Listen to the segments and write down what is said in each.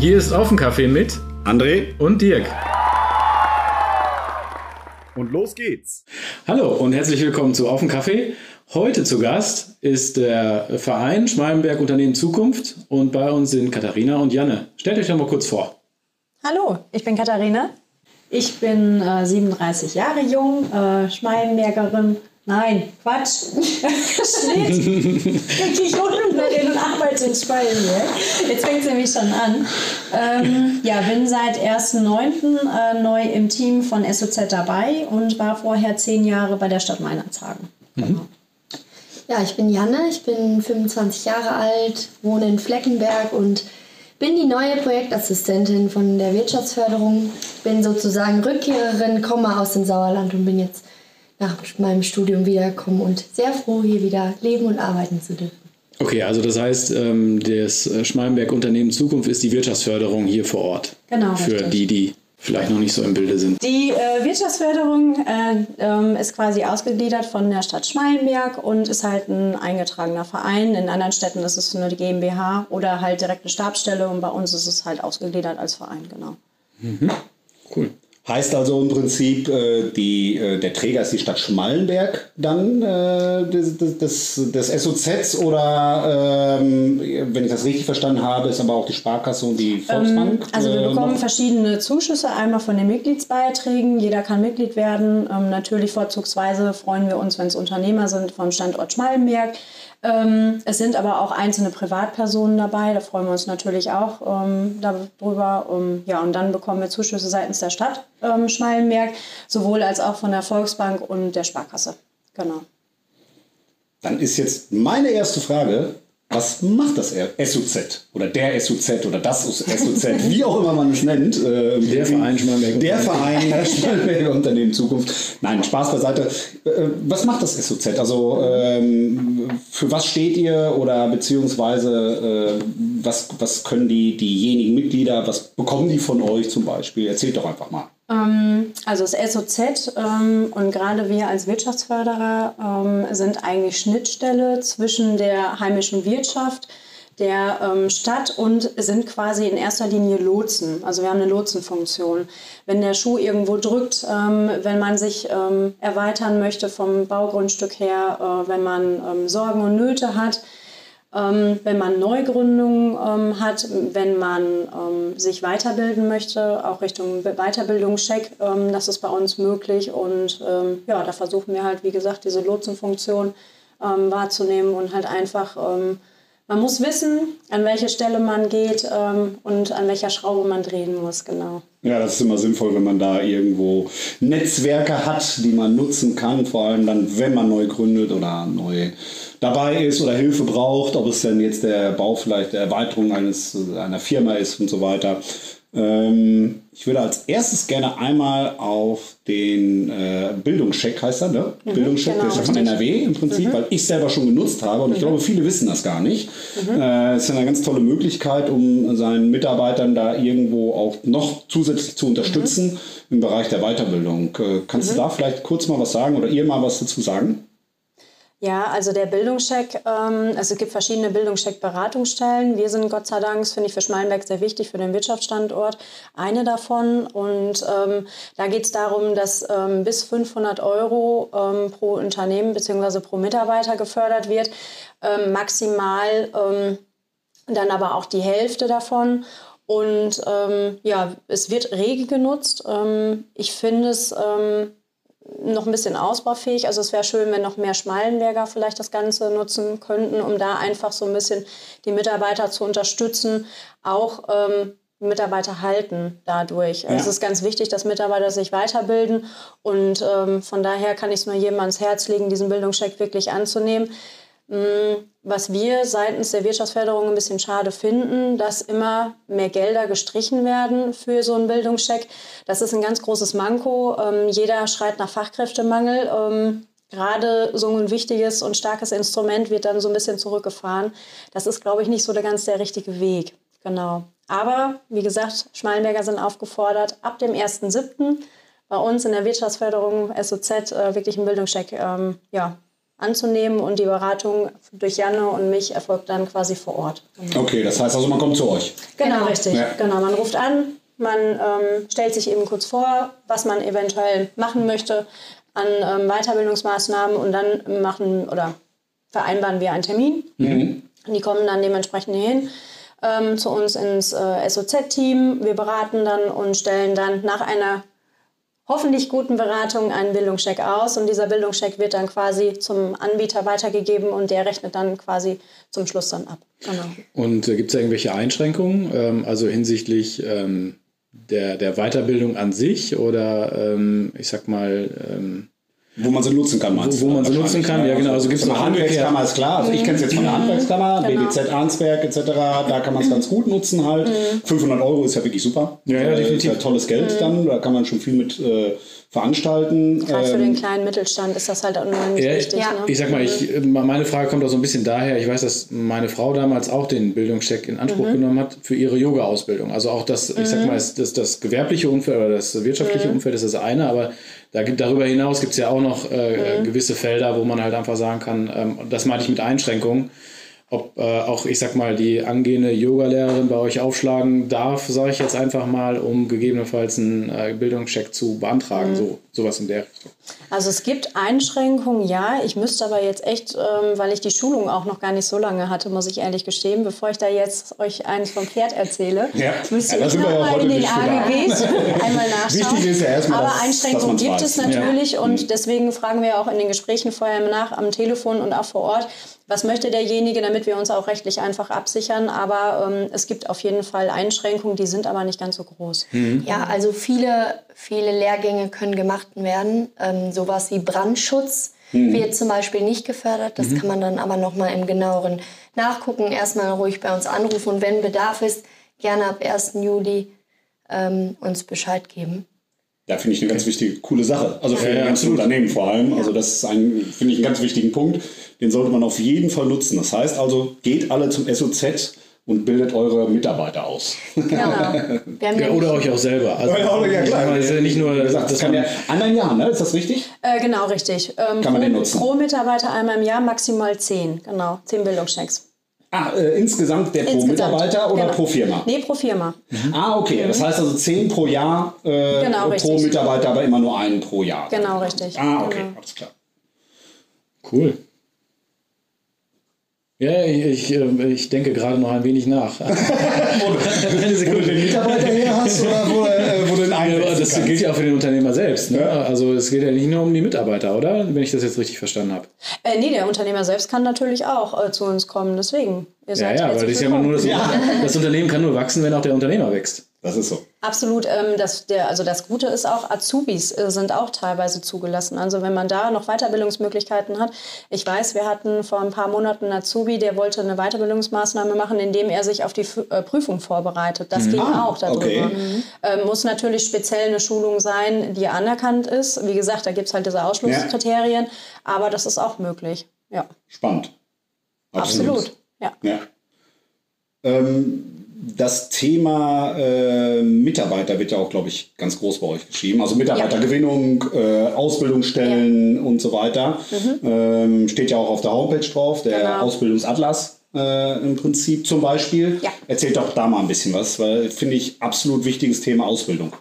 Hier ist Offencafé mit André und Dirk. Und los geht's. Hallo und herzlich willkommen zu Offencafé. Heute zu Gast ist der Verein Schmalenberg Unternehmen Zukunft und bei uns sind Katharina und Janne. Stellt euch doch mal kurz vor. Hallo, ich bin Katharina. Ich bin äh, 37 Jahre jung, äh, Schmalenbergerin. Nein, Quatsch. Schnitt. Wirklich Ungarin und arbeite in Schmalenberg. Jetzt fängt es nämlich schon an. Ähm, ja, bin seit 1.9. Äh, neu im Team von SOZ dabei und war vorher zehn Jahre bei der Stadt Meinerzhagen. Mhm. Ja, ich bin Janne, ich bin 25 Jahre alt, wohne in Fleckenberg und bin die neue Projektassistentin von der Wirtschaftsförderung. Bin sozusagen Rückkehrerin, komme aus dem Sauerland und bin jetzt nach meinem Studium wiedergekommen und sehr froh, hier wieder leben und arbeiten zu dürfen. Okay, also das heißt, ähm, das Schmalenberg Unternehmen Zukunft ist die Wirtschaftsförderung hier vor Ort. Genau. Für richtig. die, die vielleicht noch nicht so im Bilde sind. Die äh, Wirtschaftsförderung äh, ähm, ist quasi ausgegliedert von der Stadt Schmalenberg und ist halt ein eingetragener Verein. In anderen Städten ist es nur die GmbH oder halt direkt eine Stabsstelle und bei uns ist es halt ausgegliedert als Verein, genau. Mhm. Cool. Heißt also im Prinzip, äh, die, äh, der Träger ist die Stadt Schmallenberg dann äh, des, des, des SOZs oder, ähm, wenn ich das richtig verstanden habe, ist aber auch die Sparkasse und die Volksbank? Ähm, also wir bekommen verschiedene Zuschüsse, einmal von den Mitgliedsbeiträgen, jeder kann Mitglied werden. Ähm, natürlich vorzugsweise freuen wir uns, wenn es Unternehmer sind vom Standort Schmallenberg. Ähm, es sind aber auch einzelne Privatpersonen dabei, da freuen wir uns natürlich auch ähm, darüber. Um, ja, und dann bekommen wir Zuschüsse seitens der Stadt ähm, Schmalenberg, sowohl als auch von der Volksbank und der Sparkasse. Genau. Dann ist jetzt meine erste Frage, was macht das SUZ oder der SUZ oder das SUZ, wie auch immer man es nennt? Äh, der Verein Schmallenberger Der Verein Schmallenberger Unternehmen Zukunft. Nein, Spaß beiseite. Äh, was macht das SUZ? Also ähm, für was steht ihr oder beziehungsweise äh, was, was können die, diejenigen Mitglieder, was bekommen die von euch zum Beispiel? Erzählt doch einfach mal. Ähm, also das SOZ ähm, und gerade wir als Wirtschaftsförderer ähm, sind eigentlich Schnittstelle zwischen der heimischen Wirtschaft, der Stadt und sind quasi in erster Linie Lotsen. Also wir haben eine Lotsenfunktion. Wenn der Schuh irgendwo drückt, wenn man sich erweitern möchte vom Baugrundstück her, äh, wenn man Sorgen und Nöte hat, wenn man Neugründungen ähm, hat, wenn man ähm, sich weiterbilden möchte, auch Richtung Weiterbildungscheck, ähm, das ist bei uns möglich. Und ähm, ja, da versuchen wir halt, wie gesagt, diese Lotsenfunktion ähm, wahrzunehmen und halt einfach, man muss wissen, an welche Stelle man geht und an welcher Schraube man drehen muss, genau. Ja, das ist immer sinnvoll, wenn man da irgendwo Netzwerke hat, die man nutzen kann, vor allem dann, wenn man neu gründet oder neu dabei ist oder Hilfe braucht, ob es denn jetzt der Bau vielleicht der Erweiterung eines, einer Firma ist und so weiter. Ähm, ich würde als erstes gerne einmal auf den äh, Bildungscheck, heißt er, ne? Mhm, Bildungscheck, genau, der ist ja von NRW im Prinzip, mhm. weil ich selber schon genutzt habe und mhm. ich glaube, viele wissen das gar nicht. Mhm. Äh, ist ja eine ganz tolle Möglichkeit, um seinen Mitarbeitern da irgendwo auch noch zusätzlich zu unterstützen mhm. im Bereich der Weiterbildung. Äh, kannst du mhm. da vielleicht kurz mal was sagen oder ihr mal was dazu sagen? Ja, also der Bildungscheck, ähm, also es gibt verschiedene Bildungscheck-Beratungsstellen. Wir sind Gott sei Dank, finde ich für Schmalenberg sehr wichtig für den Wirtschaftsstandort, eine davon. Und ähm, da geht es darum, dass ähm, bis 500 Euro ähm, pro Unternehmen bzw. pro Mitarbeiter gefördert wird. Ähm, maximal ähm, dann aber auch die Hälfte davon. Und ja, es wird rege genutzt. ich finde es noch ein bisschen ausbaufähig. Also es wäre schön, wenn noch mehr Schmalenberger vielleicht das Ganze nutzen könnten, um da einfach so ein bisschen die Mitarbeiter zu unterstützen, auch ähm, Mitarbeiter halten dadurch. Ja. Es ist ganz wichtig, dass Mitarbeiter sich weiterbilden und ähm, von daher kann ich es nur jedem ans Herz legen, diesen Bildungscheck wirklich anzunehmen. Mm, was wir seitens der Wirtschaftsförderung ein bisschen schade finden, dass immer mehr Gelder gestrichen werden für so einen Bildungscheck. Das ist ein ganz großes Manko. Ähm, jeder schreit nach Fachkräftemangel. Ähm, gerade so ein wichtiges und starkes Instrument wird dann so ein bisschen zurückgefahren. Das ist, glaube ich, nicht so der ganz der richtige Weg. Genau. Aber wie gesagt, Schmalenberger sind aufgefordert, ab dem 1.7. bei uns in der Wirtschaftsförderung SOZ äh, wirklich einen Bildungscheck ähm, ja, anzunehmen und die Beratung durch Janne und mich erfolgt dann quasi vor Ort. Okay, das heißt also, man kommt zu euch. Genau, Genau. richtig. Ja. Genau, man ruft an, man ähm, stellt sich eben kurz vor, was man eventuell machen möchte an ähm, Weiterbildungsmaßnahmen und dann machen oder vereinbaren wir einen Termin. Die kommen dann dementsprechend hin ähm, zu uns ins äh, SOZ-Team. Wir beraten dann und stellen dann nach einer hoffentlich guten Beratung einen Bildungscheck aus und dieser Bildungscheck wird dann quasi zum Anbieter weitergegeben und der rechnet dann quasi zum Schluss dann ab. Genau. Und äh, gibt es irgendwelche Einschränkungen, ähm, also hinsichtlich ähm, der, der Weiterbildung an sich oder ähm, ich sag mal, ähm, Wo man sie nutzen kann, meinst Wo- wo man sie nutzen kann, ja, genau. Also gibt's eine noch umgekehrt- Handwerkskammer, ist klar. Also ich kenne es jetzt von der Handwerkskammer, Genau. BDZ Arnsberg etc. Da kann man es ganz gut nutzen halt. 500 Euro ist ja wirklich super. Ja, ja, Äh, definitiv. Ist ja tolles Geld dann. Da kann man schon viel mit äh, veranstalten. Gerade für Ähm, den kleinen Mittelstand ist das halt unheimlich Ja, wichtig. ja. Ne? Ich sag mal, ich, meine Frage kommt auch so ein bisschen daher. Ich weiß, dass meine Frau damals auch den Bildungscheck in Anspruch genommen hat für ihre Yoga-Ausbildung. Also auch das, ich sag mal, das, das, das gewerbliche Umfeld oder das wirtschaftliche Umfeld ist das eine, aber da gibt, darüber hinaus gibt es ja auch noch äh, gewisse Felder, wo man halt einfach sagen kann, ähm, das meine ich mit Einschränkungen. Ob äh, auch, ich sag mal, die angehende Yogalehrerin bei euch aufschlagen darf, sage ich jetzt einfach mal, um gegebenenfalls einen äh, Bildungscheck zu beantragen. So, sowas in der Richtung. Also es gibt Einschränkungen, ja. Ich müsste aber jetzt echt, ähm, weil ich die Schulung auch noch gar nicht so lange hatte, muss ich ehrlich gestehen, bevor ich da jetzt euch eins vom Pferd erzähle, Ja. müsste Ja, ich sind wir noch ja mal heute in den. AGBs einmal nachschauen. Wichtig ist ja erstmal, aber Einschränkungen gibt weiß. es natürlich und deswegen fragen wir auch in den Gesprächen vorher nach am Telefon und auch vor Ort, was möchte derjenige, damit wir uns auch rechtlich einfach absichern. Aber ähm, es gibt auf jeden Fall Einschränkungen, die sind aber nicht ganz so groß. Ja, also viele, viele Lehrgänge können gemacht werden. Ähm, sowas wie Brandschutz wird zum Beispiel nicht gefördert. Das kann man dann aber nochmal im genaueren nachgucken. Erstmal ruhig bei uns anrufen und wenn Bedarf ist, gerne ab 1. Juli ähm, uns Bescheid geben. Ja, finde ich eine ganz wichtige, coole Sache. Also für Ja, die ja. Unternehmen vor allem. Also das ist ein, finde ich, einen ganz wichtigen Punkt. Den sollte man auf jeden Fall nutzen. Das heißt also, geht alle zum SOZ und bildet eure Mitarbeiter aus. Genau. Wir haben Ja, oder euch auch selber. Also, ja, klar. Es ist ja nicht nur, Wie gesagt, das kann man, ja einmal im Jahr, ne? Ist das richtig? Äh, genau, richtig. Ähm, Kann man pro, den nutzen? Pro Mitarbeiter einmal im Jahr maximal zehn. Genau, zehn Bildungschecks. Ah, äh, insgesamt der pro Insgesamt. Mitarbeiter oder Genau. pro Firma? Nee, pro Firma. Ah, okay. Das heißt also 10 pro Jahr äh, Genau, pro richtig. Mitarbeiter, aber immer nur einen pro Jahr. Genau, richtig. Ah, okay, Genau. alles klar. Cool. Ja, ich, ich, äh, ich denke gerade noch ein wenig nach. Eine Wo du den Mitarbeiter her hast oder wo, äh, wo du den Ja, aber einsetzen das kannst? gilt ja auch für den Unternehmer selbst. Ne? Ja. Also es geht ja nicht nur um die Mitarbeiter, oder? Wenn ich das jetzt richtig verstanden habe. Äh, nee, der Unternehmer selbst kann natürlich auch äh, zu uns kommen. Deswegen. Ihr Ja, seid ja, weil das ist ja immer nur das, willkommen. das Unternehmen kann nur wachsen, wenn auch der Unternehmer wächst. Das ist so. Absolut. Ähm, das, der, also das Gute ist auch, Azubis äh, sind auch teilweise zugelassen. Also wenn man da noch Weiterbildungsmöglichkeiten hat. Ich weiß, wir hatten vor ein paar Monaten einen Azubi, der wollte eine Weiterbildungsmaßnahme machen, indem er sich auf die F äh, Prüfung vorbereitet. Das ging Ah, auch darüber. okay. Ähm, muss natürlich speziell eine Schulung sein, die anerkannt ist. Wie gesagt, da gibt es halt diese Ausschlusskriterien, aber das ist auch möglich. Ja, Spannend. absolut. Ja. Ja. Ähm, das Thema äh, Mitarbeiter wird ja auch, glaube ich, ganz groß bei euch geschrieben. Also Mitarbeitergewinnung, äh, Ausbildungsstellen und so weiter. Ähm, steht ja auch auf der Homepage drauf, der Genau. Ausbildungsatlas äh, im Prinzip zum Beispiel. Ja. Erzählt doch da mal ein bisschen was, weil finde ich absolut wichtiges Thema Ausbildung.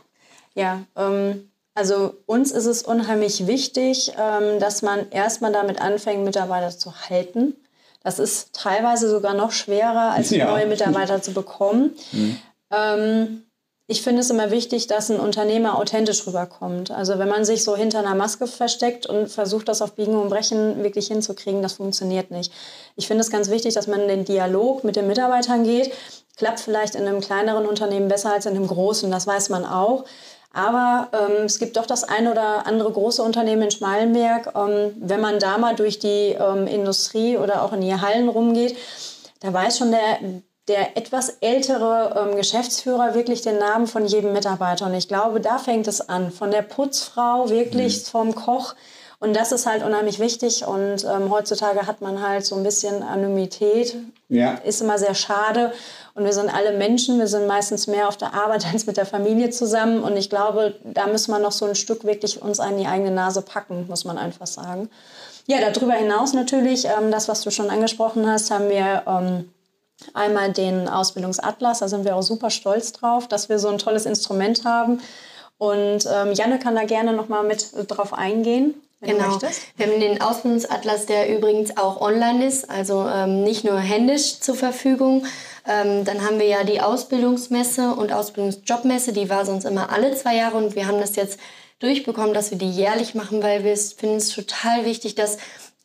Ja, ähm, also uns ist es unheimlich wichtig, ähm, dass man erstmal damit anfängt, Mitarbeiter zu halten. Das ist teilweise sogar noch schwerer, als Ja. neue Mitarbeiter zu bekommen. Ähm, ich finde es immer wichtig, dass ein Unternehmer authentisch rüberkommt. Also wenn man sich so hinter einer Maske versteckt und versucht, das auf Biegen und Brechen wirklich hinzukriegen, das funktioniert nicht. Ich finde es ganz wichtig, dass man den Dialog mit den Mitarbeitern geht. Klappt vielleicht in einem kleineren Unternehmen besser als in einem großen, das weiß man auch. Aber ähm, es gibt doch das ein oder andere große Unternehmen in Schmalenberg. Ähm, wenn man da mal durch die ähm, Industrie oder auch in die Hallen rumgeht, da weiß schon der, der etwas ältere ähm, Geschäftsführer wirklich den Namen von jedem Mitarbeiter. Und ich glaube, da fängt es an. Von der Putzfrau wirklich vom Koch. Und das ist halt unheimlich wichtig. Und ähm, heutzutage hat man halt so ein bisschen Anonymität. Ja. Ist immer sehr schade. Und wir sind alle Menschen. Wir sind meistens mehr auf der Arbeit als mit der Familie zusammen. Und ich glaube, da müssen wir noch so ein Stück wirklich uns an die eigene Nase packen, muss man einfach sagen. Ja, darüber hinaus natürlich, ähm, das, was du schon angesprochen hast, haben wir ähm, einmal den Ausbildungsatlas. Da sind wir auch super stolz drauf, dass wir so ein tolles Instrument haben. Und ähm, Janne kann da gerne noch mal mit drauf eingehen. Genau. Wir haben den Ausbildungsatlas, der übrigens auch online ist, also ähm, nicht nur händisch zur Verfügung. Ähm, dann haben wir ja die Ausbildungsmesse und Ausbildungsjobmesse, die war sonst immer alle zwei Jahre und wir haben das jetzt durchbekommen, dass wir die jährlich machen, weil wir finden es total wichtig, dass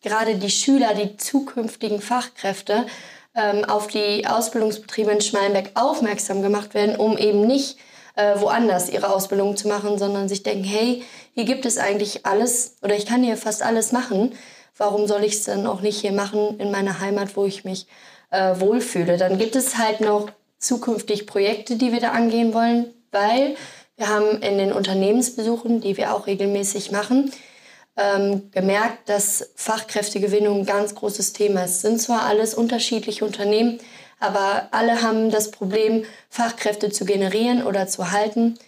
gerade die Schüler, die zukünftigen Fachkräfte ähm, auf die Ausbildungsbetriebe in Schmalenberg aufmerksam gemacht werden, um eben nicht äh, woanders ihre Ausbildung zu machen, sondern sich denken, hey, hier gibt es eigentlich alles oder ich kann hier fast alles machen. Warum soll ich es dann auch nicht hier machen in meiner Heimat, wo ich mich äh, wohlfühle? Dann gibt es halt noch zukünftig Projekte, die wir da angehen wollen, weil wir haben in den Unternehmensbesuchen, die wir auch regelmäßig machen, ähm, gemerkt, dass Fachkräftegewinnung ein ganz großes Thema ist. Es sind zwar alles unterschiedliche Unternehmen, aber alle haben das Problem, Fachkräfte zu generieren oder zu halten.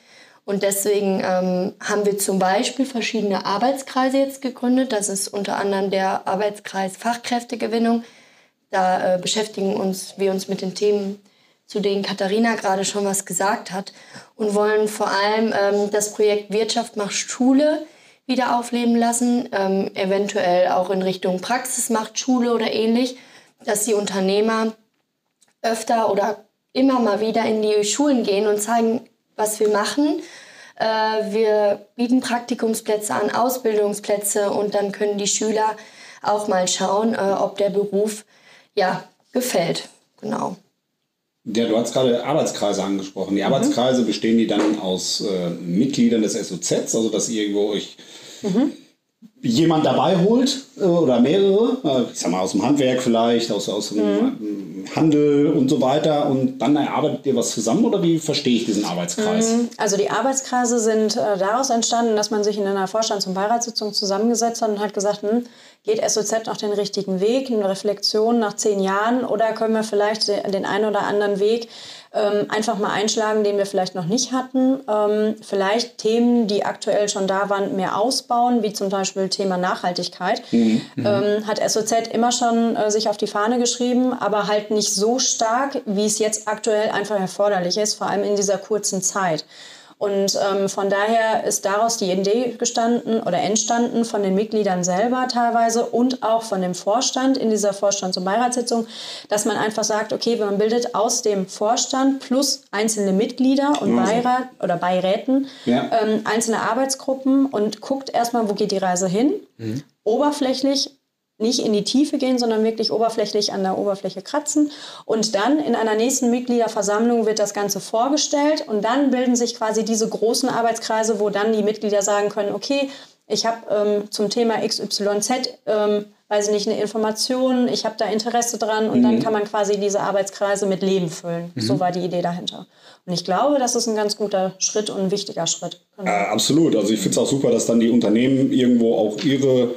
Und deswegen ähm, haben wir zum Beispiel verschiedene Arbeitskreise jetzt gegründet. Das ist unter anderem der Arbeitskreis Fachkräftegewinnung. Da äh, beschäftigen uns, wir uns mit den Themen zu denen Katharina gerade schon was gesagt hat und wollen vor allem ähm, das Projekt Wirtschaft macht Schule wieder aufleben lassen, ähm, eventuell auch in Richtung Praxis macht Schule oder ähnlich, dass die Unternehmer öfter oder immer mal wieder in die Schulen gehen und zeigen, was wir machen. Äh, wir bieten Praktikumsplätze an, Ausbildungsplätze und dann können die Schüler auch mal schauen, äh, ob der Beruf ja gefällt. Genau. Ja, du hast gerade Arbeitskreise angesprochen. Die mhm. Arbeitskreise bestehen die dann aus äh, Mitgliedern des SOZs, also dass ihr irgendwo euch mhm. Jemand dabei holt äh, oder mehrere, äh, ich sag mal aus dem Handwerk vielleicht, aus, aus dem mhm. Handel und so weiter und dann erarbeitet ihr was zusammen oder wie verstehe ich diesen Arbeitskreis? Mhm. Also die Arbeitskreise sind äh, daraus entstanden, dass man sich in einer Vorstands- und Beiratssitzung zusammengesetzt hat und hat gesagt, hm, geht SOZ noch den richtigen Weg, eine Reflexion nach zehn Jahren oder können wir vielleicht den einen oder anderen Weg ähm, einfach mal einschlagen, den wir vielleicht noch nicht hatten. Ähm, vielleicht Themen, die aktuell schon da waren, mehr ausbauen, wie zum Beispiel Thema Nachhaltigkeit. Mhm. Ähm, hat SOZ immer schon äh, sich auf die Fahne geschrieben, aber halt nicht so stark, wie es jetzt aktuell einfach erforderlich ist, vor allem in dieser kurzen Zeit. Und ähm, von daher ist daraus die Idee gestanden oder entstanden von den Mitgliedern selber teilweise und auch von dem Vorstand in dieser Vorstands- und Beiratssitzung, dass man einfach sagt, okay, man bildet aus dem Vorstand plus einzelne Mitglieder und mhm. Beirat oder Beiräten ja. ähm, einzelne Arbeitsgruppen und guckt erstmal, wo geht die Reise hin. Mhm. Oberflächlich nicht in die Tiefe gehen, sondern wirklich oberflächlich an der Oberfläche kratzen. Und dann in einer nächsten Mitgliederversammlung wird das Ganze vorgestellt und dann bilden sich quasi diese großen Arbeitskreise, wo dann die Mitglieder sagen können, okay, ich habe ähm, zum Thema XYZ, ähm, weiß ich nicht, eine Information, ich habe da Interesse dran und mhm. dann kann man quasi diese Arbeitskreise mit Leben füllen. Mhm. So war die Idee dahinter. Und ich glaube, das ist ein ganz guter Schritt und ein wichtiger Schritt. Genau. Äh, absolut. Also ich finde es auch super, dass dann die Unternehmen irgendwo auch ihre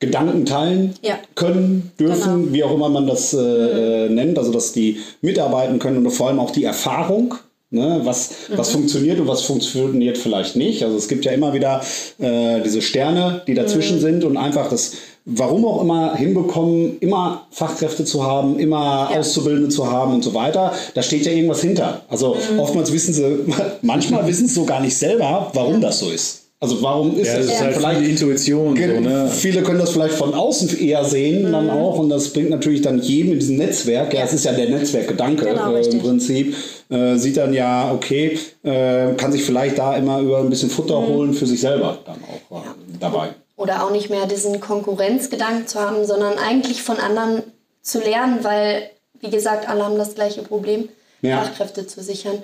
Gedanken teilen ja. können, dürfen, genau. wie auch immer man das äh, mhm. nennt, also dass die mitarbeiten können und vor allem auch die Erfahrung, ne, was, mhm. was funktioniert und was funktioniert vielleicht nicht. Also es gibt ja immer wieder äh, diese Sterne, die dazwischen mhm. sind und einfach das warum auch immer hinbekommen, immer Fachkräfte zu haben, immer ja. Auszubildende zu haben und so weiter. Da steht ja irgendwas hinter. Also mhm. oftmals wissen sie, manchmal wissen sie so gar nicht selber, warum das so ist. Also warum ist ja, das? ist halt vielleicht die Intuition. So, ne? Viele können das vielleicht von außen eher sehen mhm. dann auch und das bringt natürlich dann jedem in diesem Netzwerk, ja, es ist ja der Netzwerkgedanke genau, äh, im Prinzip, äh, sieht dann ja, okay, äh, kann sich vielleicht da immer über ein bisschen Futter mhm. holen für sich selber dann auch äh, dabei. Oder auch nicht mehr diesen Konkurrenzgedanken zu haben, sondern eigentlich von anderen zu lernen, weil, wie gesagt, alle haben das gleiche Problem, ja. Fachkräfte zu sichern.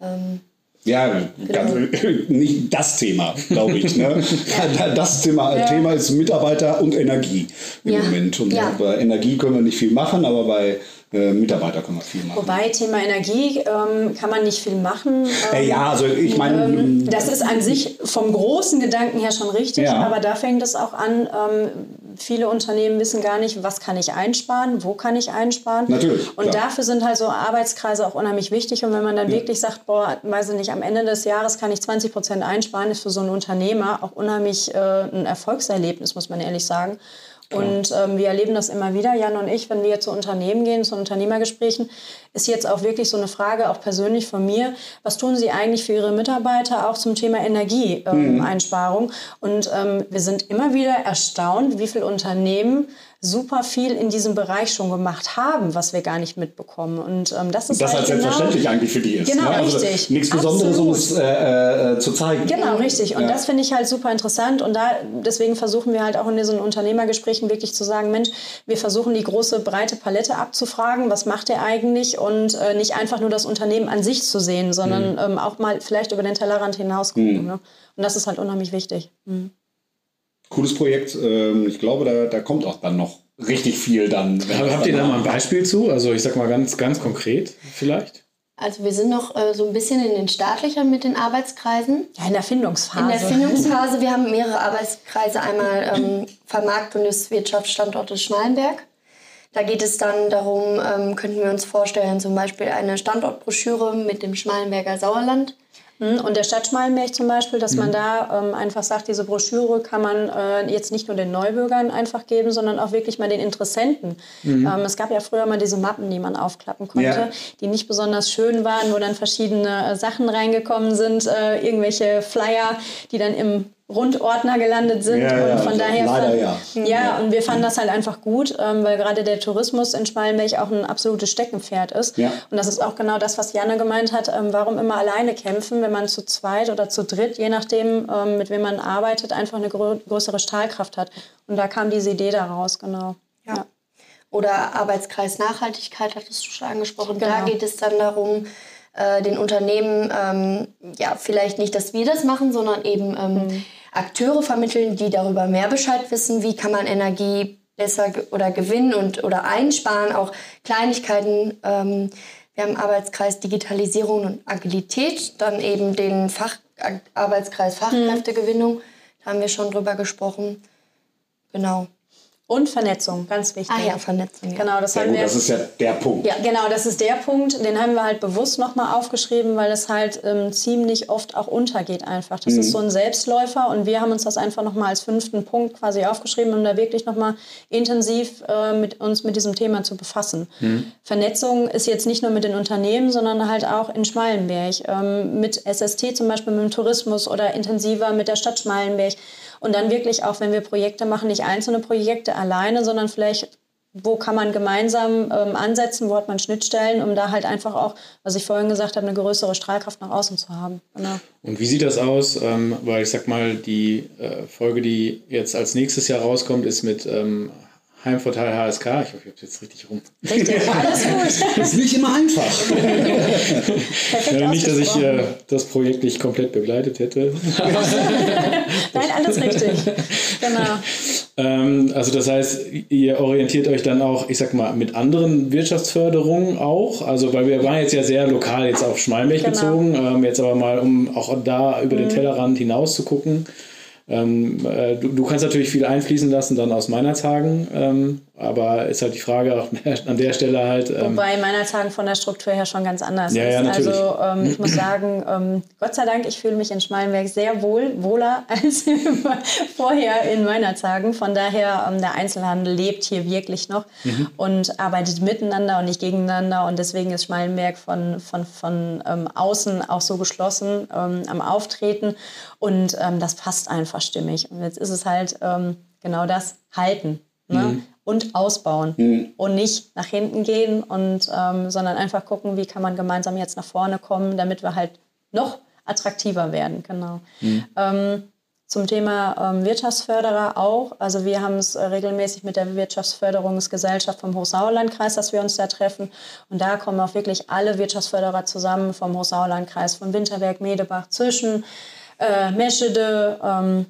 Ähm, Ja, ganz, nicht das Thema, glaube ich. Ne? Das Thema, ja. Thema ist Mitarbeiter und Energie im ja. Moment. Und ja. bei Energie können wir nicht viel machen, aber bei äh, Mitarbeiter können wir viel machen. Wobei Thema Energie ähm, kann man nicht viel machen. Ähm, ja, also ich meine. Ähm, das ist an sich vom großen Gedanken her schon richtig, aber da fängt es auch an. Viele Unternehmen wissen gar nicht, was kann ich einsparen, wo kann ich einsparen. Natürlich. Und klar. dafür sind halt so Arbeitskreise auch unheimlich wichtig. Und wenn man dann ja. wirklich sagt, boah, weiß ich nicht, am Ende des Jahres kann ich 20 Prozent einsparen, ist für so einen Unternehmer auch unheimlich äh, ein Erfolgserlebnis, muss man ehrlich sagen. Und ähm, wir erleben das immer wieder, Jan und ich, wenn wir zu Unternehmen gehen, zu Unternehmergesprächen, ist jetzt auch wirklich so eine Frage, auch persönlich von mir, was tun Sie eigentlich für Ihre Mitarbeiter auch zum Thema Energieeinsparung? Ähm, mhm. Und ähm, wir sind immer wieder erstaunt, wie viele Unternehmen super viel in diesem Bereich schon gemacht haben, was wir gar nicht mitbekommen. Und ähm, das ist das halt, halt genau, selbstverständlich eigentlich für die ist. Genau, ne? also richtig. Nichts Besonderes, um es äh, äh, zu zeigen. Genau, richtig. Und ja. das finde ich halt super interessant. Und da deswegen versuchen wir halt auch in diesen Unternehmergesprächen wirklich zu sagen, Mensch, wir versuchen die große breite Palette abzufragen, was macht er eigentlich und äh, nicht einfach nur das Unternehmen an sich zu sehen, sondern mhm. ähm, auch mal vielleicht über den Tellerrand hinaus gucken. Mhm. Ne? Und das ist halt unheimlich wichtig. Mhm cooles Projekt. Ähm, ich glaube, da, da kommt auch dann noch richtig viel dann. Habt ihr da mal ein Beispiel zu? Also ich sag mal ganz, ganz konkret vielleicht. Also wir sind noch äh, so ein bisschen in den staatlichen mit den Arbeitskreisen. Ja, in der Findungsphase. In der Findungsphase. Wir haben mehrere Arbeitskreise. Einmal ähm, Wirtschaftsstandortes Schmalenberg. Da geht es dann darum, ähm, könnten wir uns vorstellen, zum Beispiel eine Standortbroschüre mit dem Schmalenberger Sauerland hm, und der Stadtschmalenberg zum Beispiel, dass mhm. man da ähm, einfach sagt, diese Broschüre kann man äh, jetzt nicht nur den Neubürgern einfach geben, sondern auch wirklich mal den Interessenten. Mhm. Ähm, es gab ja früher mal diese Mappen, die man aufklappen konnte, ja. die nicht besonders schön waren, wo dann verschiedene äh, Sachen reingekommen sind, äh, irgendwelche Flyer, die dann im Rundordner gelandet sind. Ja, und von also daher leider, fand, ja. ja. ja. und wir fanden das halt einfach gut, ähm, weil gerade der Tourismus in Schmalenberg auch ein absolutes Steckenpferd ist. Ja. Und das ist auch genau das, was Janne gemeint hat. Ähm, warum immer alleine kämpfen, wenn man zu zweit oder zu dritt, je nachdem, ähm, mit wem man arbeitet, einfach eine grö größere Stahlkraft hat. Und da kam diese Idee daraus, genau. Ja. Oder Arbeitskreis Nachhaltigkeit hattest du schon angesprochen. Genau. Da geht es dann darum, äh, den Unternehmen, ähm, ja, vielleicht nicht, dass wir das machen, sondern eben ähm, mhm Akteure vermitteln, die darüber mehr Bescheid wissen, wie kann man Energie besser oder gewinnen und oder einsparen, auch Kleinigkeiten. Ähm, wir haben Arbeitskreis Digitalisierung und Agilität, dann eben den Fach, Arbeitskreis Fachkräftegewinnung, da haben wir schon drüber gesprochen. Genau. Und Vernetzung, ganz wichtig. Ah ja, Vernetzung. Ja. Genau, das haben gut, wir. Das ist ja der Punkt. Ja, genau, das ist der Punkt. Den haben wir halt bewusst nochmal aufgeschrieben, weil es halt ähm, ziemlich oft auch untergeht einfach. Das mhm. ist so ein Selbstläufer und wir haben uns das einfach nochmal als fünften Punkt quasi aufgeschrieben, um da wirklich nochmal intensiv äh, mit uns mit diesem Thema zu befassen. Mhm. Vernetzung ist jetzt nicht nur mit den Unternehmen, sondern halt auch in Schmalenberg. Ähm, mit SST zum Beispiel, mit dem Tourismus oder intensiver mit der Stadt Schmalenberg. Und dann wirklich auch, wenn wir Projekte machen, nicht einzelne Projekte alleine, sondern vielleicht wo kann man gemeinsam ähm, ansetzen, wo hat man Schnittstellen, um da halt einfach auch, was ich vorhin gesagt habe, eine größere Strahlkraft nach außen zu haben. Genau. Und wie sieht das aus? Ähm, weil ich sag mal, die äh, Folge, die jetzt als nächstes Jahr rauskommt, ist mit ähm, Heimvorteil HSK. Ich hoffe, ich habe es jetzt richtig rum. Richtig, alles gut. das ist nicht immer einfach. ja, nicht, dass ich äh, das Projekt nicht komplett begleitet hätte. Nein, alles richtig. Genau. Ähm, also das heißt, ihr orientiert euch dann auch, ich sag mal, mit anderen Wirtschaftsförderungen auch. Also weil wir waren jetzt ja sehr lokal jetzt auf Schmalmilch genau. bezogen. Ähm, jetzt aber mal, um auch da über mhm. den Tellerrand hinaus zu gucken. Ähm, äh, du, du, kannst natürlich viel einfließen lassen dann aus meiner Tagen, ähm, aber ist halt die Frage auch an der Stelle halt. Ähm, Wobei meiner Tagen von der Struktur her schon ganz anders ja, ist. Ja, also ähm, ich muss sagen, ähm, Gott sei Dank, ich fühle mich in Schmalenberg sehr wohl, wohler als vorher in meiner Tagen. Von daher, ähm, der Einzelhandel lebt hier wirklich noch mhm. und arbeitet miteinander und nicht gegeneinander und deswegen ist Schmalenberg von, von, von außen auch so geschlossen am Auftreten und das passt einfach stimmig. Und jetzt ist es halt genau das, halten. Ne? Mhm. Und ausbauen mhm. und nicht nach hinten gehen und ähm, sondern einfach gucken, wie kann man gemeinsam jetzt nach vorne kommen, damit wir halt noch attraktiver werden, genau. Mhm. Ähm, zum Thema ähm, Wirtschaftsförderer auch. Also wir haben es äh, regelmäßig mit der Wirtschaftsförderungsgesellschaft vom Hochsauerlandkreis, dass wir uns da treffen. Und da kommen auch wirklich alle Wirtschaftsförderer zusammen vom Hochsauerlandkreis, von Winterberg, Medebach, Zwischen, äh, Meschede, ähm,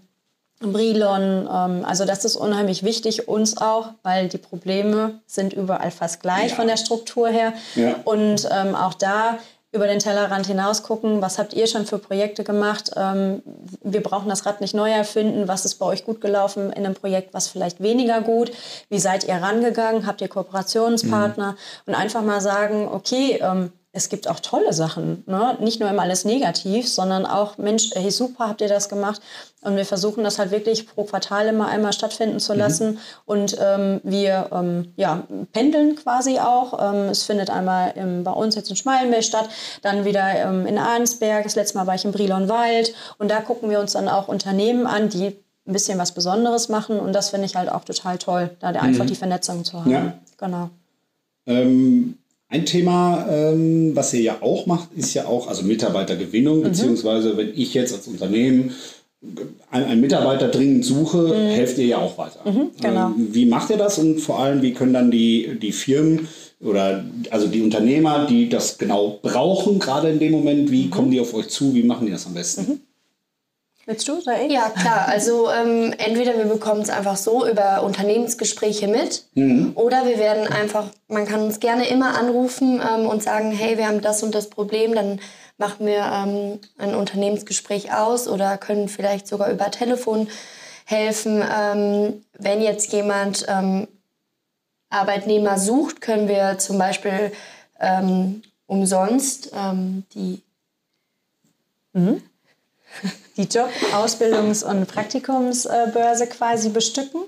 Brilon. Ähm, also das ist unheimlich wichtig uns auch, weil die Probleme sind überall fast gleich ja. von der Struktur her. Ja. Und ähm, auch da über den Tellerrand hinaus gucken, was habt ihr schon für Projekte gemacht? Ähm, wir brauchen das Rad nicht neu erfinden. Was ist bei euch gut gelaufen in einem Projekt, was vielleicht weniger gut? Wie seid ihr rangegangen? Habt ihr Kooperationspartner? Mhm. Und einfach mal sagen, okay, ähm, es gibt auch tolle Sachen. Ne? Nicht nur immer alles negativ, sondern auch, Mensch, hey, super, habt ihr das gemacht? Und wir versuchen das halt wirklich pro Quartal immer einmal stattfinden zu mhm. lassen. Mhm. Und ähm, wir ähm, ja, pendeln quasi auch. Ähm, es findet einmal im, bei uns jetzt in Schmalenberg statt, dann wieder ähm, in Arnsberg. Das letzte Mal war ich in Brilonwald. Und da gucken wir uns dann auch Unternehmen an, die ein bisschen was Besonderes machen. Und das finde ich halt auch total toll, da mhm. einfach die Vernetzung zu haben. Ja. Genau. Ein Thema, ähm, was ihr ja auch macht, ist ja auch, also Mitarbeitergewinnung, mhm. beziehungsweise wenn ich jetzt als Unternehmen einen, Mitarbeiter dringend suche, mhm. helft ihr ja auch weiter. Mhm, genau. Ähm, wie macht ihr das und vor allem, wie können dann die, die Firmen oder also die Unternehmer, die das genau brauchen, gerade in dem Moment, wie mhm. kommen die auf euch zu, wie machen die das am besten? Willst du, oder ich? Ja, klar. Also ähm, entweder wir bekommen es einfach so über Unternehmensgespräche mit mhm. oder wir werden einfach, man kann uns gerne immer anrufen ähm, und sagen, hey, wir haben das und das Problem, dann machen wir ähm, ein Unternehmensgespräch aus oder können vielleicht sogar über Telefon helfen. Ähm, wenn jetzt jemand ähm, Arbeitnehmer sucht, können wir zum Beispiel ähm, umsonst die mhm die Job-, Ausbildungs- und Praktikumsbörse quasi bestücken.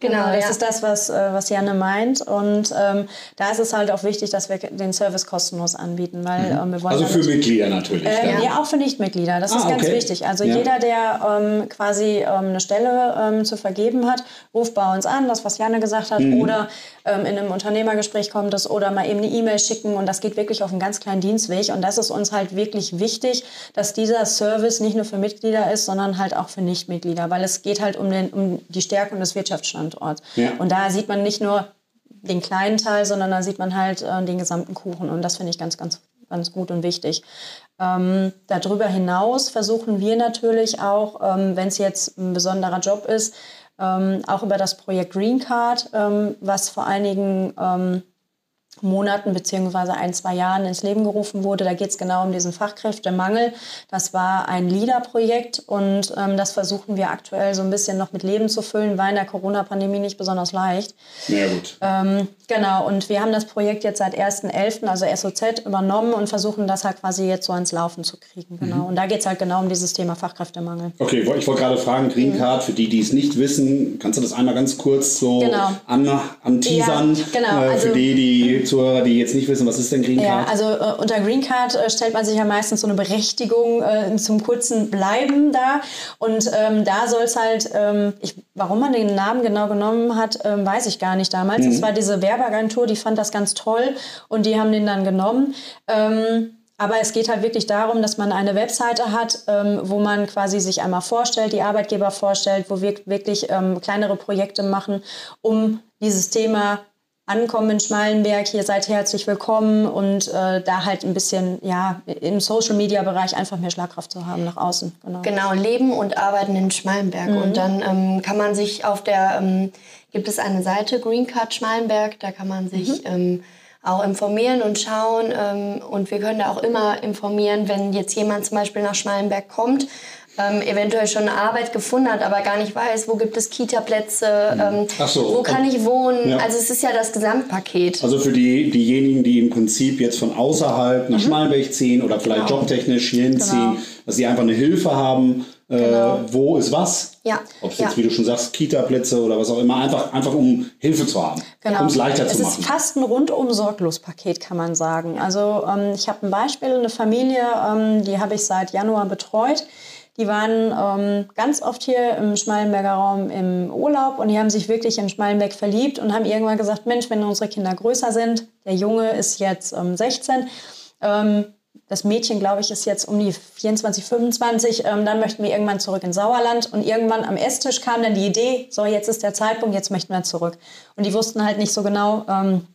Genau, genau das ja. ist das, was, äh, was Janne meint. Und ähm, da ist es halt auch wichtig, dass wir den Service kostenlos anbieten, weil mhm. ähm, wir wollen. Also für Mitglieder natürlich. Äh, ja. ja. auch für Nichtmitglieder. Das ah, ist ganz okay. wichtig. Also ja. jeder, der ähm, quasi ähm, eine Stelle ähm, zu vergeben hat, ruft bei uns an, das, was Janne gesagt hat, mhm. oder ähm, in einem Unternehmergespräch kommt es oder mal eben eine E-Mail schicken. Und das geht wirklich auf einen ganz kleinen Dienstweg. Und das ist uns halt wirklich wichtig, dass dieser Service nicht nur für Mitglieder ist, sondern halt auch für Nichtmitglieder, weil es geht halt um, den, um die Stärkung des Wirtschaftsstands. Standort. Ja. Und da sieht man nicht nur den kleinen Teil, sondern da sieht man halt äh, den gesamten Kuchen. Und das finde ich ganz, ganz, ganz gut und wichtig. Ähm, darüber hinaus versuchen wir natürlich auch, ähm, wenn es jetzt ein besonderer Job ist, ähm, auch über das Projekt Green Card, ähm, was vor einigen Monaten beziehungsweise ein, zwei Jahren ins Leben gerufen wurde. Da geht es genau um diesen Fachkräftemangel. Das war ein LIDA-Projekt und ähm, das versuchen wir aktuell so ein bisschen noch mit Leben zu füllen, war in der Corona-Pandemie nicht besonders leicht. Ja, gut. Ähm, genau, und wir haben das Projekt jetzt seit 1.11., also SOZ, übernommen und versuchen das halt quasi jetzt so ans Laufen zu kriegen. Genau. Mhm. Und da geht es halt genau um dieses Thema Fachkräftemangel. Okay, ich wollte gerade fragen, Green mhm. Card, für die, die es nicht wissen, kannst du das einmal ganz kurz so genau. an, anteasern? Ja, genau. Äh, für also, die, die Zuhörer, die jetzt nicht wissen, was ist denn Green Card? Ja, also äh, unter Green Card äh, stellt man sich ja meistens so eine Berechtigung äh, zum kurzen Bleiben dar. Und ähm, da soll es halt, ähm, ich, warum man den Namen genau genommen hat, ähm, weiß ich gar nicht damals. Es mhm. war diese Werbeagentur, die fand das ganz toll und die haben den dann genommen. Ähm, aber es geht halt wirklich darum, dass man eine Webseite hat, ähm, wo man quasi sich einmal vorstellt, die Arbeitgeber vorstellt, wo wir wirklich ähm, kleinere Projekte machen, um dieses Thema ankommen in Schmalenberg, hier seid herzlich willkommen und äh, da halt ein bisschen ja im Social Media Bereich einfach mehr Schlagkraft zu haben nach außen. Genau, genau leben und arbeiten in Schmalenberg mhm. und dann ähm, kann man sich auf der ähm, gibt es eine Seite Green Card Schmalenberg, da kann man sich mhm. ähm, auch informieren und schauen ähm, und wir können da auch immer informieren, wenn jetzt jemand zum Beispiel nach Schmalenberg kommt ähm, eventuell schon eine Arbeit gefunden hat, aber gar nicht weiß, wo gibt es Kita-Plätze, mhm. ähm, so. wo kann ich wohnen. Ja. Also es ist ja das Gesamtpaket. Also für die, diejenigen, die im Prinzip jetzt von außerhalb nach mhm. Schmalenberg ziehen oder vielleicht genau. jobtechnisch hier hinziehen, genau. dass sie einfach eine Hilfe haben, äh, genau. wo ist was. Ja. Ob es jetzt, ja. wie du schon sagst, Kita-Plätze oder was auch immer, einfach, einfach um Hilfe zu haben, genau. um es leichter es zu machen. Es ist fast ein rundum sorglos Paket, kann man sagen. Also ähm, ich habe ein Beispiel, eine Familie, ähm, die habe ich seit Januar betreut. Die waren ähm, ganz oft hier im Schmalenberger Raum im Urlaub und die haben sich wirklich in Schmalenberg verliebt und haben irgendwann gesagt, Mensch, wenn unsere Kinder größer sind, der Junge ist jetzt ähm, 16, ähm, das Mädchen, glaube ich, ist jetzt um die 24, 25. Ähm, dann möchten wir irgendwann zurück ins Sauerland. Und irgendwann am Esstisch kam dann die Idee, so jetzt ist der Zeitpunkt, jetzt möchten wir zurück. Und die wussten halt nicht so genau, ähm,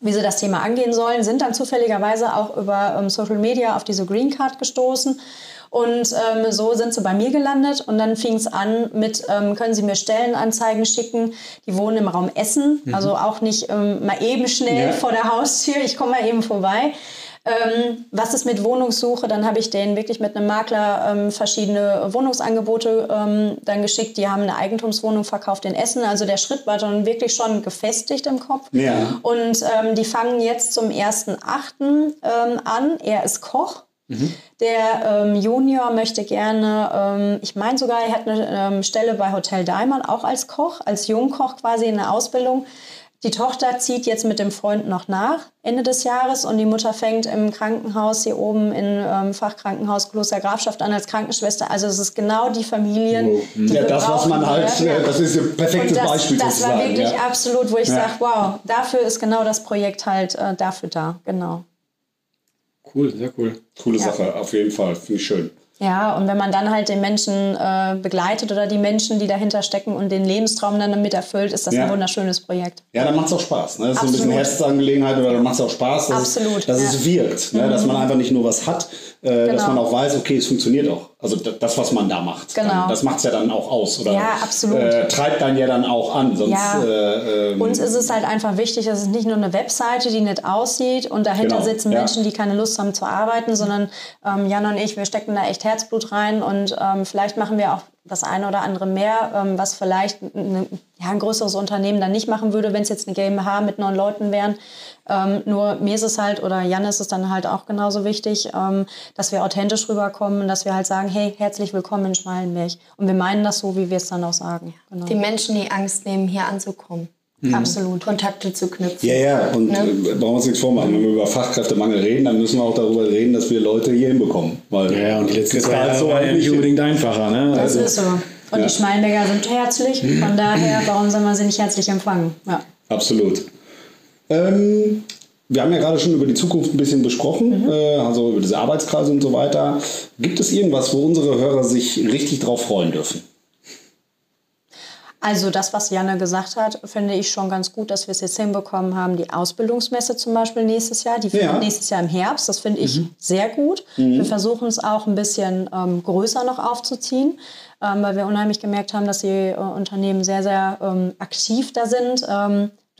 wie sie das Thema angehen sollen, sind dann zufälligerweise auch über ähm, Social Media auf diese Green Card gestoßen. Und ähm, so sind sie bei mir gelandet und dann fing es an mit, ähm, können Sie mir Stellenanzeigen schicken? Die wohnen im Raum Essen, mhm. also auch nicht ähm, mal eben schnell ja. vor der Haustür, ich komme mal eben vorbei. Ähm, was ist mit Wohnungssuche? Dann habe ich denen wirklich mit einem Makler ähm, verschiedene Wohnungsangebote ähm, dann geschickt. Die haben eine Eigentumswohnung verkauft in Essen. Also der Schritt war dann wirklich schon gefestigt im Kopf. Ja. Und ähm, die fangen jetzt zum 1.8. Ähm, an. Er ist Koch. Mhm. Der ähm, Junior möchte gerne, ähm, ich meine sogar, er hat eine ähm, Stelle bei Hotel Diamond, auch als Koch, als Jungkoch quasi in der Ausbildung. Die Tochter zieht jetzt mit dem Freund noch nach Ende des Jahres und die Mutter fängt im Krankenhaus hier oben im ähm, Fachkrankenhaus Kloster Grafschaft an als Krankenschwester. Also es ist genau die Familien. Die ja, das, was man halt, ja. das ist ein perfektes das, Beispiel. Das war wirklich ja. absolut, wo ich ja. sage, wow, dafür ist genau das Projekt halt äh, dafür da. Genau. Cool, sehr cool. Coole Sache, auf jeden Fall. Finde ich schön. Ja, und wenn man dann halt den Menschen äh, begleitet oder die Menschen, die dahinter stecken und den Lebenstraum dann damit erfüllt, ist das ja. ein wunderschönes Projekt. Ja, dann macht es auch Spaß. Ne? Das ist Absolut. so ein bisschen Herzensangelegenheit oder dann macht es auch Spaß, dass, Absolut. Es, dass ja. es wirkt. Ne? Dass man mhm. einfach nicht nur was hat, äh, genau. dass man auch weiß, okay, es funktioniert auch. Also das, was man da macht. Genau. Dann, das macht es ja dann auch aus. Oder, ja, absolut. Äh, treibt dann ja dann auch an. Sonst, ja. äh, ähm, Uns ist es halt einfach wichtig, dass es nicht nur eine Webseite, die nett aussieht und dahinter genau. sitzen ja. Menschen, die keine Lust haben zu arbeiten, sondern ähm, Jan und ich, wir stecken da echt Herzblut rein und ähm, vielleicht machen wir auch das eine oder andere mehr, ähm, was vielleicht ein, ja, ein größeres Unternehmen dann nicht machen würde, wenn es jetzt eine GmbH mit neun Leuten wären. Ähm, nur mir ist es halt, oder Jan ist es dann halt auch genauso wichtig, ähm, dass wir authentisch rüberkommen, dass wir halt sagen, hey, herzlich willkommen in Schmalenberg. Und wir meinen das so, wie wir es dann auch sagen. Genau. Die Menschen, die Angst nehmen, hier anzukommen. Mhm. Absolut. Kontakte zu knüpfen. Ja, ja, und ne? Äh, brauchen wir uns nichts vormachen. Wenn wir über Fachkräftemangel reden, dann müssen wir auch darüber reden, dass wir Leute hier hinbekommen. Weil ja, und die letzten zwei Jahre so war ja nicht unbedingt einfacher. Ne? Das also, ist so. Und ja. die Schmalenberger sind herzlich. Von daher, warum soll man sie nicht herzlich empfangen? Ja. Absolut. Ähm, wir haben ja gerade schon über die Zukunft ein bisschen besprochen, mhm. äh, also über diese Arbeitskreise und so weiter. Gibt es irgendwas, wo unsere Hörer sich richtig drauf freuen dürfen? Also das, was Janne gesagt hat, finde ich schon ganz gut, dass wir es jetzt hinbekommen haben. Die Ausbildungsmesse zum Beispiel nächstes Jahr, die findet ja. nächstes Jahr im Herbst. Das finde ich mhm. sehr gut. Mhm. Wir versuchen es auch ein bisschen ähm, größer noch aufzuziehen, ähm, weil wir unheimlich gemerkt haben, dass die äh, Unternehmen sehr, sehr ähm, aktiv da sind.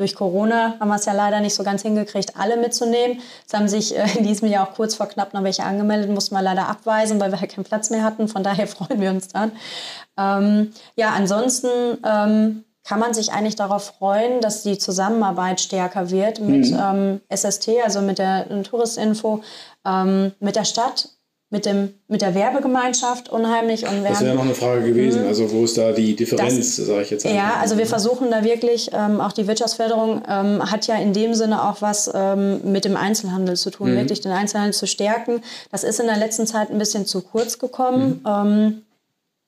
Durch Corona haben wir es ja leider nicht so ganz hingekriegt, alle mitzunehmen. Es haben sich äh, in diesem Jahr auch kurz vor knapp noch welche angemeldet, mussten wir leider abweisen, weil wir halt keinen Platz mehr hatten. Von daher freuen wir uns dann. Ähm, ja, ansonsten ähm, kann man sich eigentlich darauf freuen, dass die Zusammenarbeit stärker wird mit mhm. ähm, SST, also mit der Touristinfo, ähm, mit der Stadt mit, dem, mit der Werbegemeinschaft unheimlich. Und das wäre noch eine Frage gewesen, mhm. also wo ist da die Differenz, sage ich jetzt einfach. Ja, also wir versuchen da wirklich, ähm, auch die Wirtschaftsförderung ähm, hat ja in dem Sinne auch was ähm, mit dem Einzelhandel zu tun, mhm. wirklich den Einzelhandel zu stärken. Das ist in der letzten Zeit ein bisschen zu kurz gekommen. Mhm.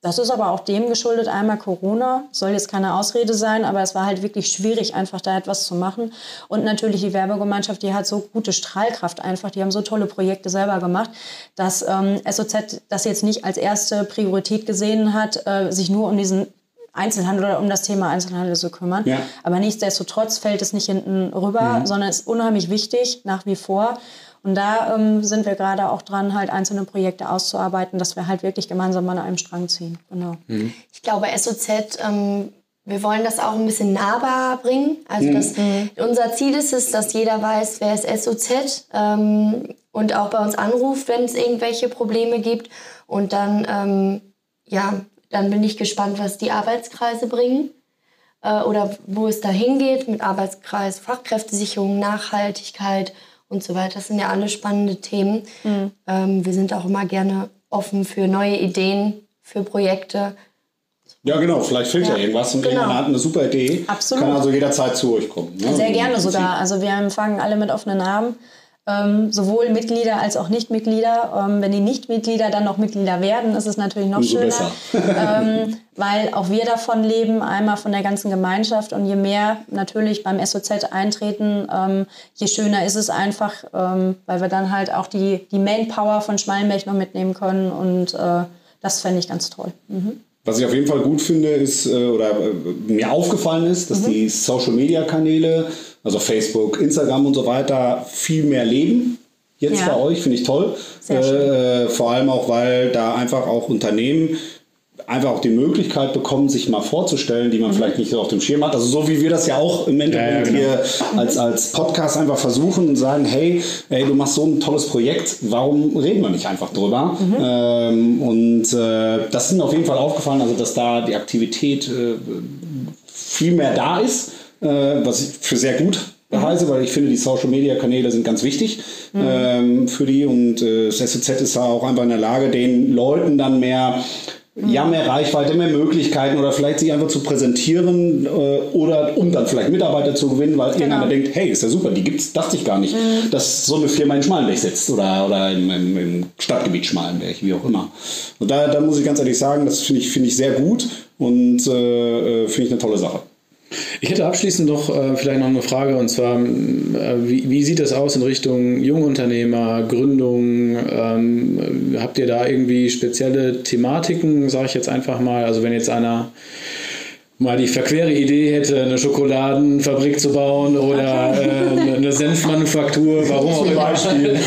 Das ist aber auch dem geschuldet, einmal Corona, soll jetzt keine Ausrede sein, aber es war halt wirklich schwierig, einfach da etwas zu machen. Und natürlich die Werbegemeinschaft, die hat so gute Strahlkraft einfach, die haben so tolle Projekte selber gemacht, dass ähm, SOZ das jetzt nicht als erste Priorität gesehen hat, äh, sich nur um diesen Einzelhandel oder um das Thema Einzelhandel zu kümmern. Ja. Aber nichtsdestotrotz fällt es nicht hinten rüber, mhm. sondern ist unheimlich wichtig nach wie vor. Und da ähm, sind wir gerade auch dran, halt einzelne Projekte auszuarbeiten, dass wir halt wirklich gemeinsam an einem Strang ziehen. Genau. Mhm. Ich glaube, SOZ, ähm, wir wollen das auch ein bisschen nahbar bringen. Also mhm. das, unser Ziel ist es, dass jeder weiß, wer ist SOZ ähm, und auch bei uns anruft, wenn es irgendwelche Probleme gibt. Und dann, ähm, ja, dann bin ich gespannt, was die Arbeitskreise bringen äh, oder wo es da hingeht mit Arbeitskreis, Fachkräftesicherung, Nachhaltigkeit und so weiter. Das sind ja alle spannende Themen. Mhm. Ähm, wir sind auch immer gerne offen für neue Ideen, für Projekte. Ja, genau, vielleicht fehlt ja, ja irgendwas und genau. jemand hat eine super Idee. Absolut. Kann also jederzeit zu euch kommen. Ne? Sehr gerne sogar. Also wir empfangen alle mit offenen Armen. Ähm, sowohl Mitglieder als auch Nichtmitglieder. Ähm, wenn die Nichtmitglieder dann noch Mitglieder werden, ist es natürlich noch Umso schöner, ähm, weil auch wir davon leben, einmal von der ganzen Gemeinschaft und je mehr natürlich beim SOZ eintreten, ähm, je schöner ist es einfach, ähm, weil wir dann halt auch die, die Manpower von Schmalenberg noch mitnehmen können und äh, das fände ich ganz toll. Mhm. Was ich auf jeden Fall gut finde, ist, äh, oder äh, mir aufgefallen ist, dass mhm. die Social-Media-Kanäle, also Facebook, Instagram und so weiter, viel mehr leben. Jetzt ja. bei euch, finde ich toll. Äh, vor allem auch, weil da einfach auch Unternehmen einfach auch die Möglichkeit bekommen, sich mal vorzustellen, die man mhm. vielleicht nicht so auf dem Schirm hat. Also so wie wir das ja auch im Endeffekt ja, ja, genau. hier als, als Podcast einfach versuchen und sagen, hey, ey, du machst so ein tolles Projekt, warum reden wir nicht einfach drüber? Mhm. Ähm, und äh, das ist mir auf jeden Fall aufgefallen, also dass da die Aktivität äh, viel mehr da ist, äh, was ich für sehr gut mhm. heiße, weil ich finde, die Social Media Kanäle sind ganz wichtig mhm. ähm, für die und äh, das SZ ist da auch einfach in der Lage, den Leuten dann mehr ja, mehr Reichweite, mehr Möglichkeiten oder vielleicht sich einfach zu präsentieren äh, oder um dann vielleicht Mitarbeiter zu gewinnen, weil genau. irgendeiner denkt, hey, ist ja super, die gibt's, dachte ich gar nicht, mhm. dass so eine Firma in Schmalenberg sitzt oder, oder im, im, im Stadtgebiet Schmalenberg, wie auch immer. Und da, da muss ich ganz ehrlich sagen, das finde ich, find ich sehr gut und äh, äh finde ich eine tolle Sache. Ich hätte abschließend noch äh, vielleicht noch eine Frage und zwar, äh, wie, wie, sieht das aus in Richtung Jungunternehmer, Gründung? Ähm, habt ihr da irgendwie spezielle Thematiken, sage ich jetzt einfach mal? Also wenn jetzt einer mal die verquere Idee hätte, eine Schokoladenfabrik zu bauen oder äh, eine Senfmanufaktur, warum auch immer. Beispiel.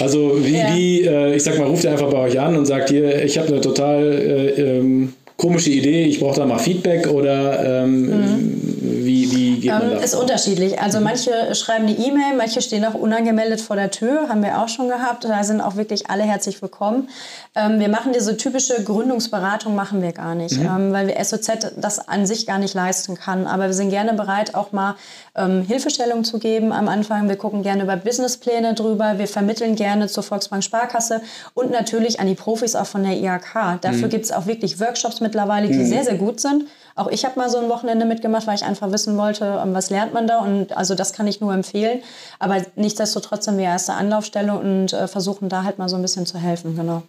also wie, ja. wie äh, ich sag mal, ruft ihr einfach bei euch an und sagt hier, ich habe eine total äh, ähm, komische Idee, ich brauche da mal Feedback oder ähm, mhm. wie, wie geht man ähm, Ist unterschiedlich. Also mhm. manche schreiben eine E-Mail, manche stehen auch unangemeldet vor der Tür, haben wir auch schon gehabt. Da sind auch wirklich alle herzlich willkommen. Ähm, wir machen diese typische Gründungsberatung machen wir gar nicht, mhm. ähm, weil wir SOZ das an sich gar nicht leisten kann. Aber wir sind gerne bereit, auch mal ähm, Hilfestellung zu geben am Anfang. Wir gucken gerne über Businesspläne drüber. Wir vermitteln gerne zur Volksbank Sparkasse und natürlich an die Profis auch von der IHK. Dafür mhm. gibt es auch wirklich Workshops mittlerweile, die mhm. sehr, sehr gut sind. Auch ich habe mal so ein Wochenende mitgemacht, weil ich einfach wissen wollte, ähm, was lernt man da. Und also das kann ich nur empfehlen. Aber nichtsdestotrotz sind wir erste Anlaufstelle und äh, versuchen da halt mal so ein bisschen zu helfen. Genau.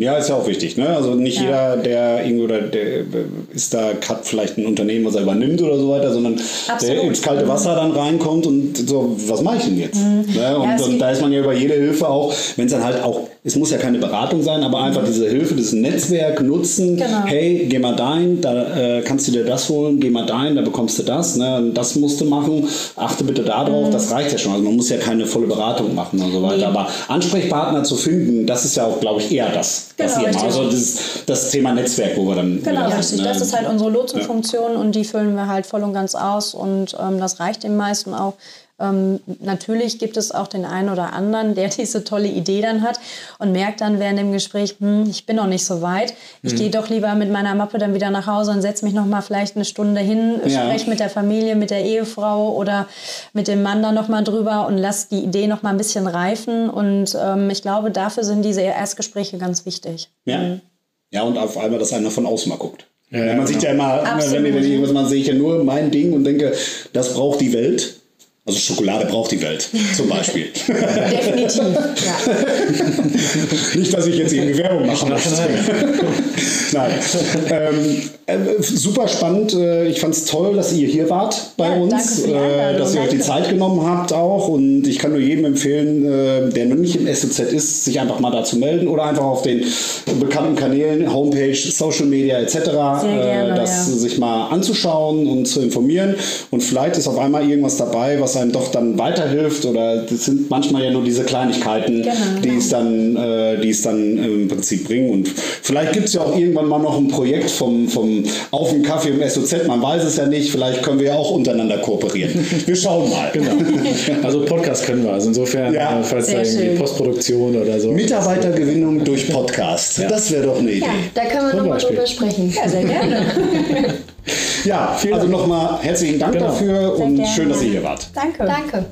Ja, ist ja auch wichtig. Ne? Also nicht ja. jeder, der irgendwo oder der ist da, hat vielleicht ein Unternehmen, was er übernimmt oder so weiter, sondern Absolut. der ins kalte Wasser dann reinkommt und so, was mache ich denn jetzt? Mhm. Ne? Und, ja, und da ist man ja über jede Hilfe auch, wenn es dann halt auch, es muss ja keine Beratung sein, aber einfach diese Hilfe, dieses Netzwerk nutzen. Genau. Hey, geh mal dahin, da äh, kannst du dir das holen, geh mal dahin, da bekommst du das, ne? das musst du machen, achte bitte darauf, mhm. das reicht ja schon. Also man muss ja keine volle Beratung machen und so weiter. Nee. Aber Ansprechpartner zu finden, das ist ja auch, glaube ich, eher das genau, passieren. Also das, das Thema Netzwerk, wo wir dann. Genau, wieder, richtig. Ne? Das ist halt unsere Lotsenfunktion ja. und die füllen wir halt voll und ganz aus und ähm, das reicht den meisten auch. Ähm, natürlich gibt es auch den einen oder anderen, der diese tolle Idee dann hat und merkt dann während dem Gespräch, hm, ich bin noch nicht so weit. Ich mhm. gehe doch lieber mit meiner Mappe dann wieder nach Hause und setze mich noch mal vielleicht eine Stunde hin, ja. spreche mit der Familie, mit der Ehefrau oder mit dem Mann dann noch mal drüber und lasse die Idee noch mal ein bisschen reifen. Und ähm, ich glaube, dafür sind diese Erstgespräche ganz wichtig. Ja. Mhm. Ja, und auf einmal, dass einer von außen mal guckt. Ja, man genau. sieht ja immer, Absolut. wenn ich irgendwas mache, sehe ich ja nur mein Ding und denke, das braucht die Welt. Also Schokolade braucht die Welt, zum Beispiel. Definitiv, ja. Nicht, dass ich jetzt irgendwie Werbung machen möchte. Nein. Ähm, äh, super spannend. Äh, ich fand es toll, dass ihr hier wart bei ja, uns, äh, dass ihr euch die Zeit genommen habt auch. Und ich kann nur jedem empfehlen, äh, der noch nicht im SOZ ist, sich einfach mal da zu melden oder einfach auf den bekannten Kanälen, Homepage, Social Media etc. Äh, gerne, das ja. sich mal anzuschauen und zu informieren. Und vielleicht ist auf einmal irgendwas dabei, was einem doch dann weiterhilft. Oder das sind manchmal ja nur diese Kleinigkeiten, genau, die, es dann, die es dann im Prinzip bringen. Und vielleicht gibt es ja auch irgendwann mal noch ein Projekt vom, vom auf dem Kaffee im SOZ, man weiß es ja nicht, vielleicht können wir ja auch untereinander kooperieren. Wir schauen mal. Genau. Also Podcast können wir, also insofern, ja. Äh, falls Sehr da irgendwie Postproduktion oder so. Mitarbeitergewinnung durch Podcast, ja. das wäre doch eine Idee. Ja, da können wir nochmal drüber sprechen. Ja, sehr gerne. ja, also nochmal herzlichen Dank genau. dafür sehr und gerne. schön, dass ihr hier wart. Danke. Danke.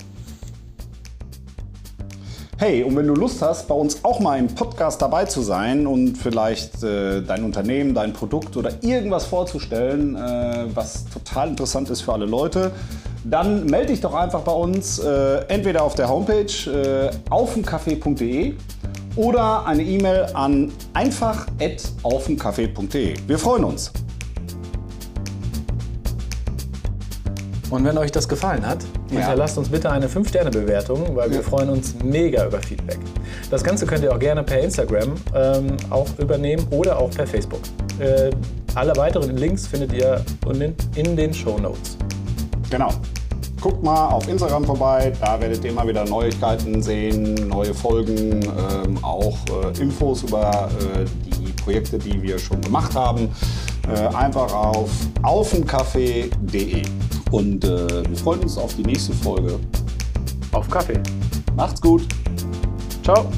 Hey, und wenn du Lust hast, bei uns auch mal im Podcast dabei zu sein und vielleicht äh, dein Unternehmen, dein Produkt oder irgendwas vorzustellen, äh, was total interessant ist für alle Leute, dann melde dich doch einfach bei uns, äh, entweder auf der Homepage äh, aufenkaffee.de oder eine E-Mail an einfach.aufenkaffee.de. Wir freuen uns. Und wenn euch das gefallen hat, ja. hinterlasst uns bitte eine 5-Sterne-Bewertung, weil wir freuen uns mega über Feedback. Das Ganze könnt ihr auch gerne per Instagram ähm, auch übernehmen oder auch per Facebook. Äh, alle weiteren Links findet ihr in, in den Show Notes. Genau. Guckt mal auf Instagram vorbei, da werdet ihr immer wieder Neuigkeiten sehen, neue Folgen, ähm, auch äh, Infos über äh, die Projekte, die wir schon gemacht haben. Äh, einfach auf aufenkaffee.de. Und äh, wir freuen uns auf die nächste Folge. Auf Kaffee. Macht's gut. Ciao.